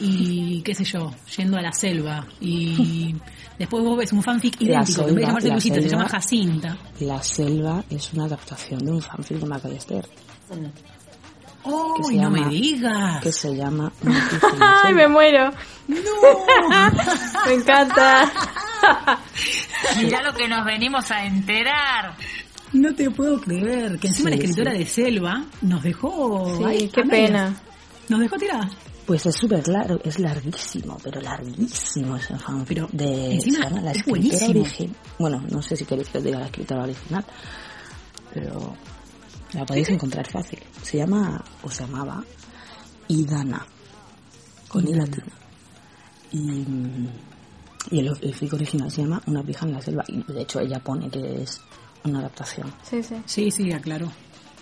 y qué sé yo, yendo a la selva, y después vos ves un fanfic idéntico, que en vez de selva, llamarse Luisita, se selva. llama Jacinta. La selva es una adaptación de un fanfic de Maca y Esther, ¡Oh, Que se y no llama- me digas! que se llama ¡Ay, selva. me muero! me encanta. Mirá lo que nos venimos a enterar. No te puedo creer que encima Sí, la escritora sí. de Selva nos dejó... Sí, qué pena. Nos dejó tirada. Pues es súper largo, es larguísimo, pero larguísimo ese fanfic. Pero de, encima se llama la es escritora original. Bueno, no sé si queréis que os diga la escritora original, pero la podéis encontrar fácil. Se llama, o se llamaba, Idana, con I latina. Y, y el, el fic original se llama Una pija en la selva. Y de hecho ella pone que es una adaptación. Sí, sí. Sí, sí, aclaró.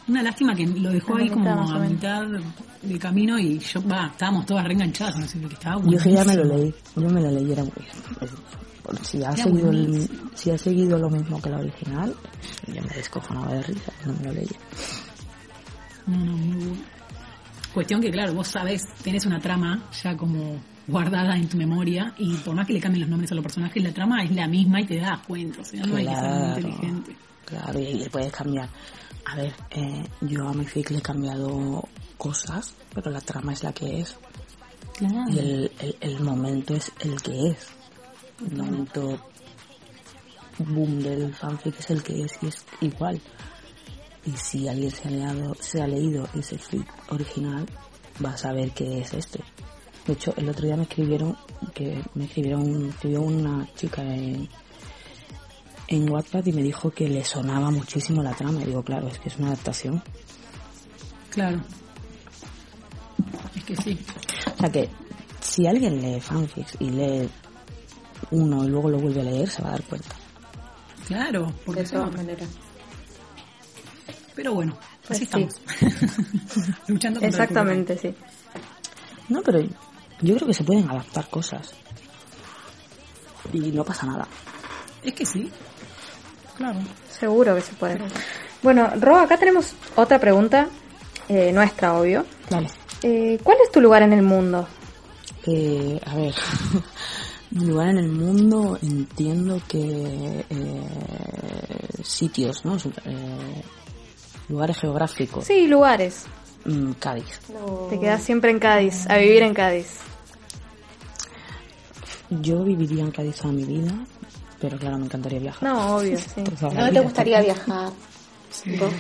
Una lástima que lo dejó ahí como a mitad de camino y yo, va, estábamos todas reenganchadas, no sé qué estaba Yo ya me lo leí, yo me lo leí, era muy... si ha, Era seguido el- si ha seguido lo mismo que la original, yo me descojonaba de risa, no me lo leí. No, no, muy bueno. Cuestión que, claro, vos sabés, tenés una trama ya como guardada en tu memoria y por más que le cambien los nombres a los personajes, la trama es la misma y te das cuenta, o sea, no hay que ser muy Claro, inteligente. Claro, y le puedes cambiar. A ver, eh, yo a mi le he cambiado cosas, pero la trama es la que es. Claro. Y el, el, el momento es el que es. El momento boom del fanfic es el que es y es igual. Y si alguien se ha, leado, se ha leído ese fic original, va a saber que es este. De hecho, el otro día me escribieron, que me escribieron, me escribió una chica en, en WhatsApp y me dijo que le sonaba muchísimo la trama. Y digo, claro, es que es una adaptación. Claro. Es que sí. O sea que si alguien lee fanfics y lee uno y luego lo vuelve a leer, se va a dar cuenta. Claro, porque De todas maneras. Pero bueno, Pues así sí. estamos. Luchando contra el Exactamente, sí. No, pero yo creo que se pueden adaptar cosas. Y no pasa nada. Es que sí. Claro. Seguro que se puede. Bueno, Ro, acá tenemos otra pregunta, eh, nuestra, obvio. Vale. Eh, ¿Cuál es tu lugar en el mundo? Eh, a ver, mi lugar en el mundo entiendo que eh, sitios, ¿no? Eh, lugares geográficos. Sí, lugares. Mm, Cádiz. Te quedas siempre en Cádiz, a vivir en Cádiz. Yo viviría en Cádiz toda mi vida, pero claro, me encantaría viajar. No, obvio, sí. ¿No te vida. gustaría viajar? Ro?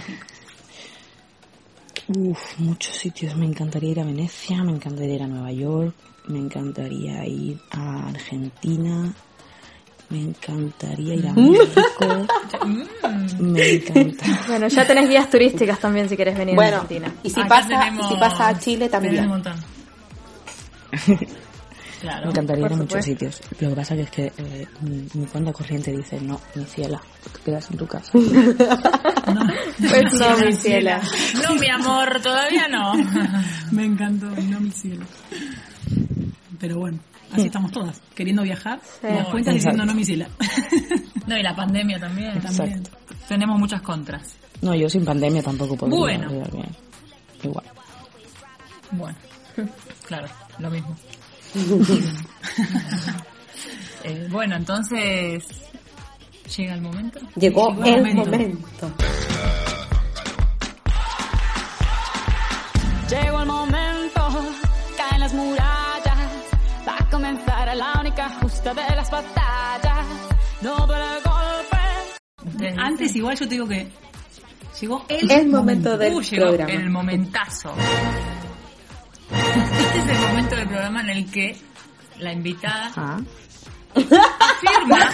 Uf, muchos sitios. Me encantaría ir a Venecia, me encantaría ir a Nueva York, me encantaría ir a Argentina, me encantaría ir a México, me encanta. Bueno, ya tenés guías turísticas también si querés venir a Bueno, Argentina. y si Acá pasa, tenemos- y si pasa a Chile tenemos un también. montón. Claro. Me encantaría ir a muchos sitios. Lo que pasa que es que eh, mi, mi cuenta corriente dice, no, mi ciela, te quedas en tu casa. Pues no, mi ciela. No, mi amor, todavía no. Me encantó, no mi cielo. Pero bueno, así estamos todas, queriendo viajar, Sí. y las cuentas diciendo no mi cielo. No, y la pandemia también. También. Tenemos muchas contras. No, yo sin pandemia tampoco podría. Bueno. Igual. Bueno, claro, lo mismo. Eh, bueno, entonces. ¿Llega el momento? Llegó Llegó el momento. momento. Llegó el momento, caen las murallas, va a comenzar la única justa de las batallas. Doble golpe. Ustedes Antes igual yo te digo que llegó el, El momento del Uh, llegó programa. el momentazo. Este es el momento del programa en el que la invitada Ah, afirma,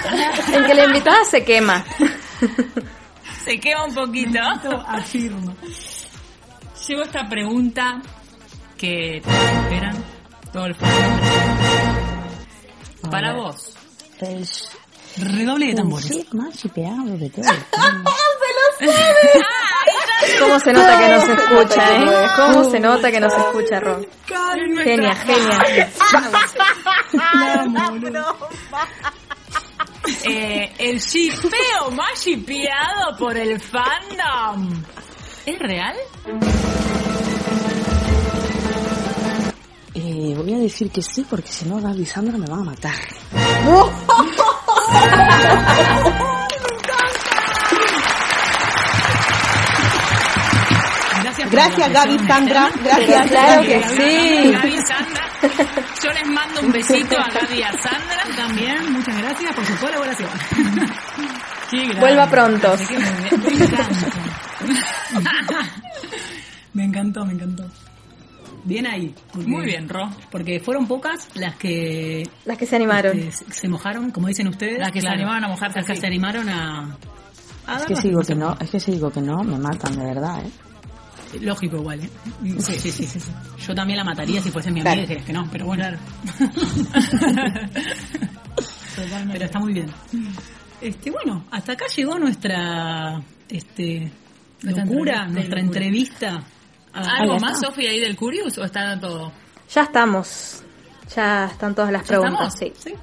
En que la invitada se quema. se quema un poquito. afirma. Llegó esta pregunta que todos esperan, todo el. Para vos, es Redoble de tambores. Sí, más chipeado de todo. ¿Cómo se nota que no se escucha, eh? ¿Cómo se nota que no se escucha, Ron? Genia, genia. eh, el shipeo más shipeado por el fandom. ¿Es real? Eh, voy a decir que sí, porque si no, Gaby y Sandra me van a matar. Gracias, Gaby. Sandra. Gracias. Claro que sí. Gaby y Sandra. Yo les mando un besito a Gaby y a Sandra. También, muchas gracias por su colaboración. Vuelva pronto. Me encanta. Me encantó, me encantó. Bien ahí. porque- Muy bien, Ro. Porque fueron pocas las que Las que se animaron. este, se se mojaron, como dicen ustedes. Las que se animaron a mojarse Las que se animaron a... a Es que si digo que no, es que si digo que no, me matan, de verdad, ¿eh? Lógico igual, ¿eh? Sí, sí, sí, sí, sí. Yo también la mataría si fuese mi Claro. amiga y dijeras que no, pero bueno. pero está muy bien. Este, bueno, hasta acá llegó nuestra este Nuestra locura, entrevista, nuestra entrevista. a- ¿Algo más. Sofi, ahí del Curious o está todo? Ya estamos. Ya están todas las ¿Ya preguntas, estamos? sí. Sí.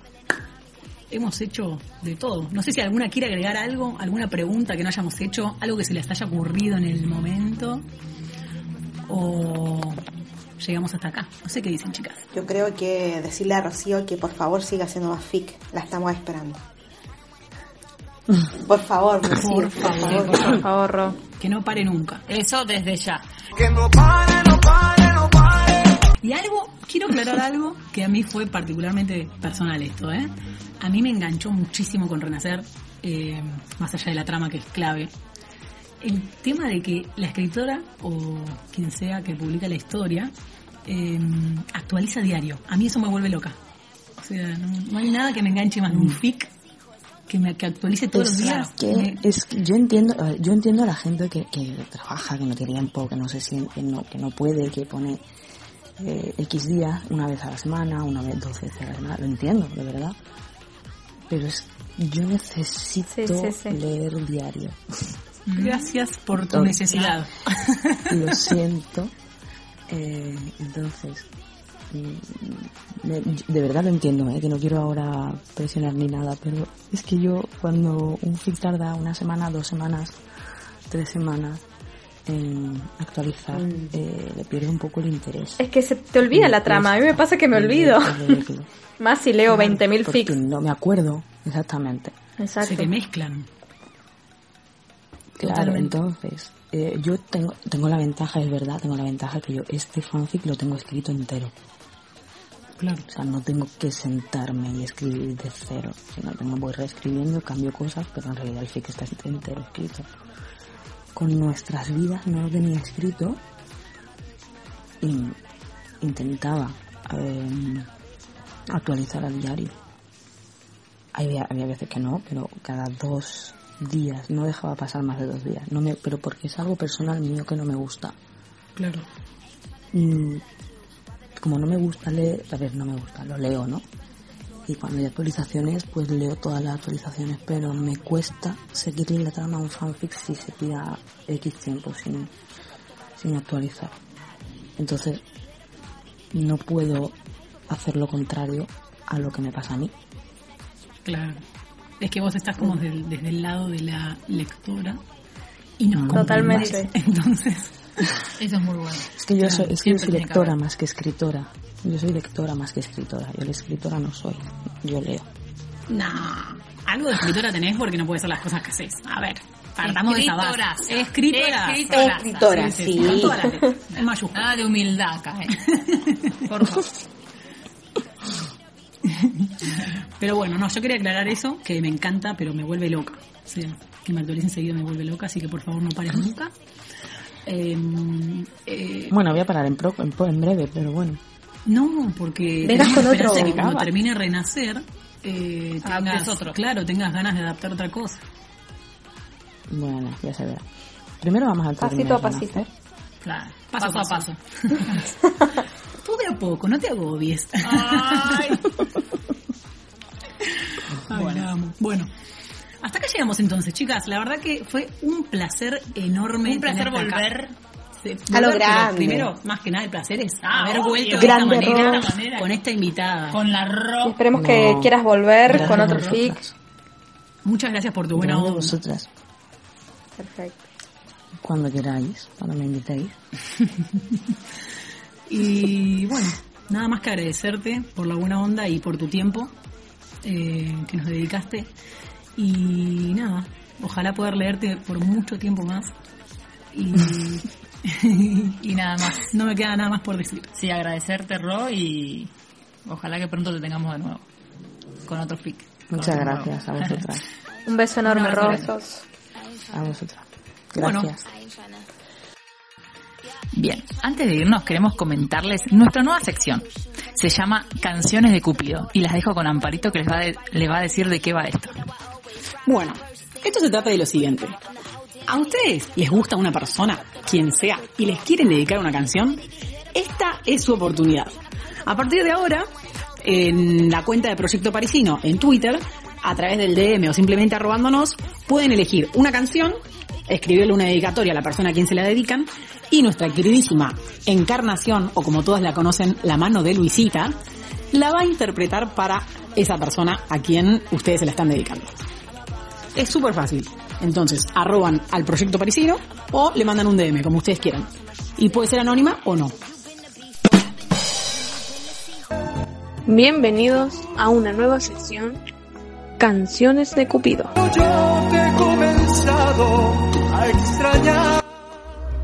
Hemos hecho de todo. No sé si alguna quiere agregar algo, alguna pregunta que no hayamos hecho, algo que se les haya ocurrido en el momento. O llegamos hasta acá. No sé qué dicen, chicas. Yo creo que decirle a Rocío que por favor siga haciendo más fic. La estamos esperando. Por favor, Rocío, Por favor. Por favor, Ro. Que no pare nunca. Eso desde ya. Que no pare, no pare, no pare. Y algo, quiero aclarar algo que a mí fue particularmente personal esto, ¿eh? A mí me enganchó muchísimo con Renacer, eh, más allá de la trama que es clave. El tema de que la escritora o quien sea que publica la historia eh, actualiza diario. A mí eso me vuelve loca. O sea, no, no hay nada que me enganche más de un fic que me que actualice todos los Es días. que, Me- es que yo entiendo, yo entiendo a la gente que, que trabaja, que no tiene tiempo, que no se siente, que no, que no puede, que pone eh, X días, una vez a la semana, una vez, dos veces a la semana, lo entiendo, de verdad. Pero es, yo necesito Sí, sí, sí. leer diario. Gracias por tu necesidad. lo siento. Eh, entonces, mm, me- de verdad lo entiendo, ¿eh? que no quiero ahora presionar ni nada, pero es que yo cuando un fic tarda una semana, dos semanas, tres semanas en actualizar, eh, le pierde un poco el interés. Es que se te olvida la trama. A mí me pasa que me olvido. Más si leo 20.000 Porque fics. no me acuerdo exactamente. Exacto. Se te mezclan. Claro, entonces, eh, yo tengo, tengo la ventaja, es verdad, tengo la ventaja que yo este fanfic lo tengo escrito entero. Claro. O sea, no tengo que sentarme y escribir de cero, sino que me voy reescribiendo, cambio cosas, pero en realidad el fic está entero escrito. Con nuestras vidas no lo tenía escrito y intentaba eh, actualizar a diario. Había, había veces que no, pero cada dos días, no dejaba pasar más de dos días. No me, pero porque es algo personal mío que no me gusta. Claro. Como no me gusta leer, a ver, no me gusta, lo leo, ¿no? Y cuando hay actualizaciones, pues leo todas las actualizaciones, pero me cuesta seguirle la trama a un fanfic si se tira X tiempo sin, sin actualizar. Entonces, no puedo hacer lo contrario a lo que me pasa a mí. Claro. Es que vos estás como desde el lado de la lectora y nos Totalmente. Entonces, Eso es muy bueno. Es que yo soy, es que yo Siempre soy tiene que lectora más que escritora. Yo soy lectora más que escritora. Yo la escritora no soy. Yo leo. nah, algo de escritora tenés porque no puedes hacer las cosas que haces. A ver, partamos de esa base. Escritora. Escritoraza. Escritora, sí. Letras, en mayúsculas. Nada de humildad acá, ¿eh? Por favor. Pero bueno, no, yo quería aclarar eso, que me encanta, pero me vuelve loca. O sea, que me actualice enseguida me vuelve loca, así que por favor no pares nunca. Eh, eh, Bueno, voy a parar en, pro- en, breve, pero bueno. no, porque con otro. de que cuando termine Renacer, eh, Adaptes tengas, otro. claro, tengas ganas de adaptar otra cosa. Bueno, ya se verá. Primero vamos al Pasito a pasito. Claro. Paso Paso, a a paso. Tú de a poco, no te agobies. Ay. Ay, la amo. Bueno, hasta acá llegamos entonces, chicas. La verdad que fue un placer enorme. Un placer acá. volver. Sí, A lo grande. Primero, más que nada, el placer es Ah, haber obvio. vuelto de esta manera, de esta manera. con esta invitada. Con la ropa. esperemos No. que quieras volver Gracias con otro fic. Muchas gracias por tu buena onda. vosotras. Perfecto. Cuando queráis, cuando me invitéis. Y bueno, nada más que agradecerte por la buena onda y por tu tiempo eh, que nos dedicaste. Y nada, ojalá poder leerte por mucho tiempo más. Y, Y nada más. no me queda nada más por decir. Sí, agradecerte, Ro, y ojalá que pronto te tengamos de nuevo. Con otro. Con Muchas otro gracias a vosotras. Un beso enorme, grande. A vosotras. Bueno. Gracias. Bien, antes de irnos queremos comentarles nuestra nueva sección. Se llama Canciones de Cupido y las dejo con Amparito que les va, les va a decir de qué va esto. Bueno, esto se trata de lo siguiente. ¿A ustedes les gusta una persona, quien sea, y les quieren dedicar una canción? Esta es su oportunidad. A partir de ahora, en la cuenta de Proyecto Parisino en Twitter, a través del DM o simplemente arrobándonos, pueden elegir una canción, escribirle una dedicatoria a la persona a quien se la dedican, y nuestra queridísima Encarnación, o como todas la conocen, la mano de Luisita, la va a interpretar para esa persona a quien ustedes se la están dedicando. Es súper fácil. Entonces, arroban al proyecto parisino o le mandan un DM, como ustedes quieran. Y puede ser anónima o no. Bienvenidos a una nueva sección Canciones de Cupido. Yo te he comenzado a extrañar.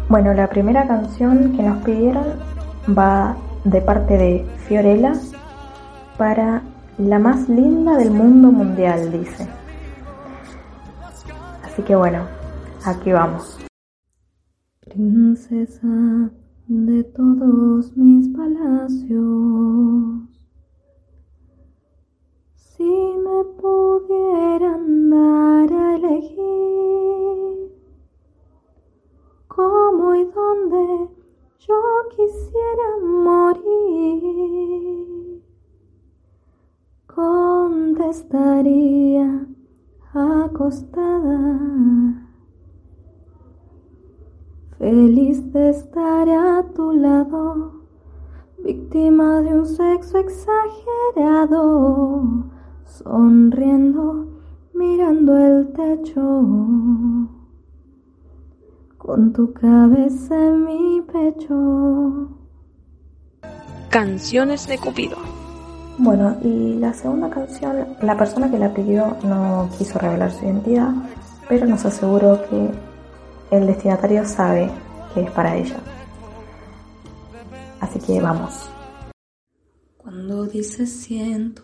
Bueno, la primera canción que nos pidieron va de parte de Fiorella para la más linda del mundo mundial, dice. Así que bueno, aquí vamos. Princesa de todos mis palacios, me pudieran dar a elegir cómo y dónde yo quisiera morir, contestaría acostada, feliz de estar a tu lado, víctima de un sexo exagerado, sonriendo, mirando el techo con tu cabeza en mi pecho. Canciones de Cupido. Bueno, y la segunda canción, la persona que la pidió no quiso revelar su identidad, pero nos aseguró que el destinatario sabe que es para ella. Así que vamos. Cuando dices siento,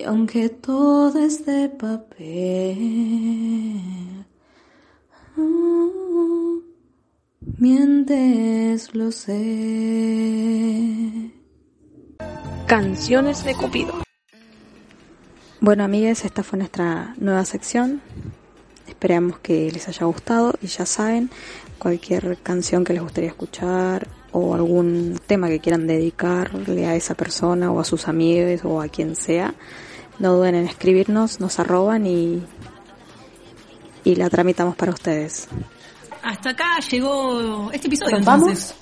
Y aunque todo es de papel, oh, mientes, lo sé. Canciones de Cupido. Bueno, amigues, esta fue nuestra nueva sección. Esperamos que les haya gustado y ya saben, cualquier canción que les gustaría escuchar o algún tema que quieran dedicarle a esa persona o a sus amigos o a quien sea, no duden en escribirnos, nos arroban y, y la tramitamos para ustedes. Hasta acá llegó este episodio. Entonces.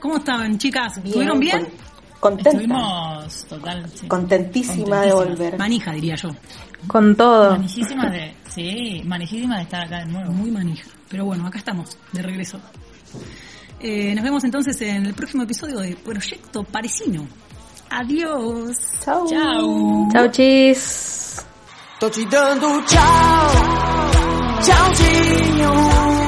¿Cómo estaban, chicas? Bien, ¿Estuvieron bien? contenta. Estuvimos total. sí. Contentísima de volver. Manija, diría yo. Con todo. Manijísimas de. Sí, manijísimas de estar acá de nuevo. Muy manija. Pero bueno, acá estamos, de regreso. Eh, nos vemos entonces en el próximo episodio de Proyecto Parecino. Adiós. Chao. Chao. Chau, chis. Tô te dando tchau, tchauzinho.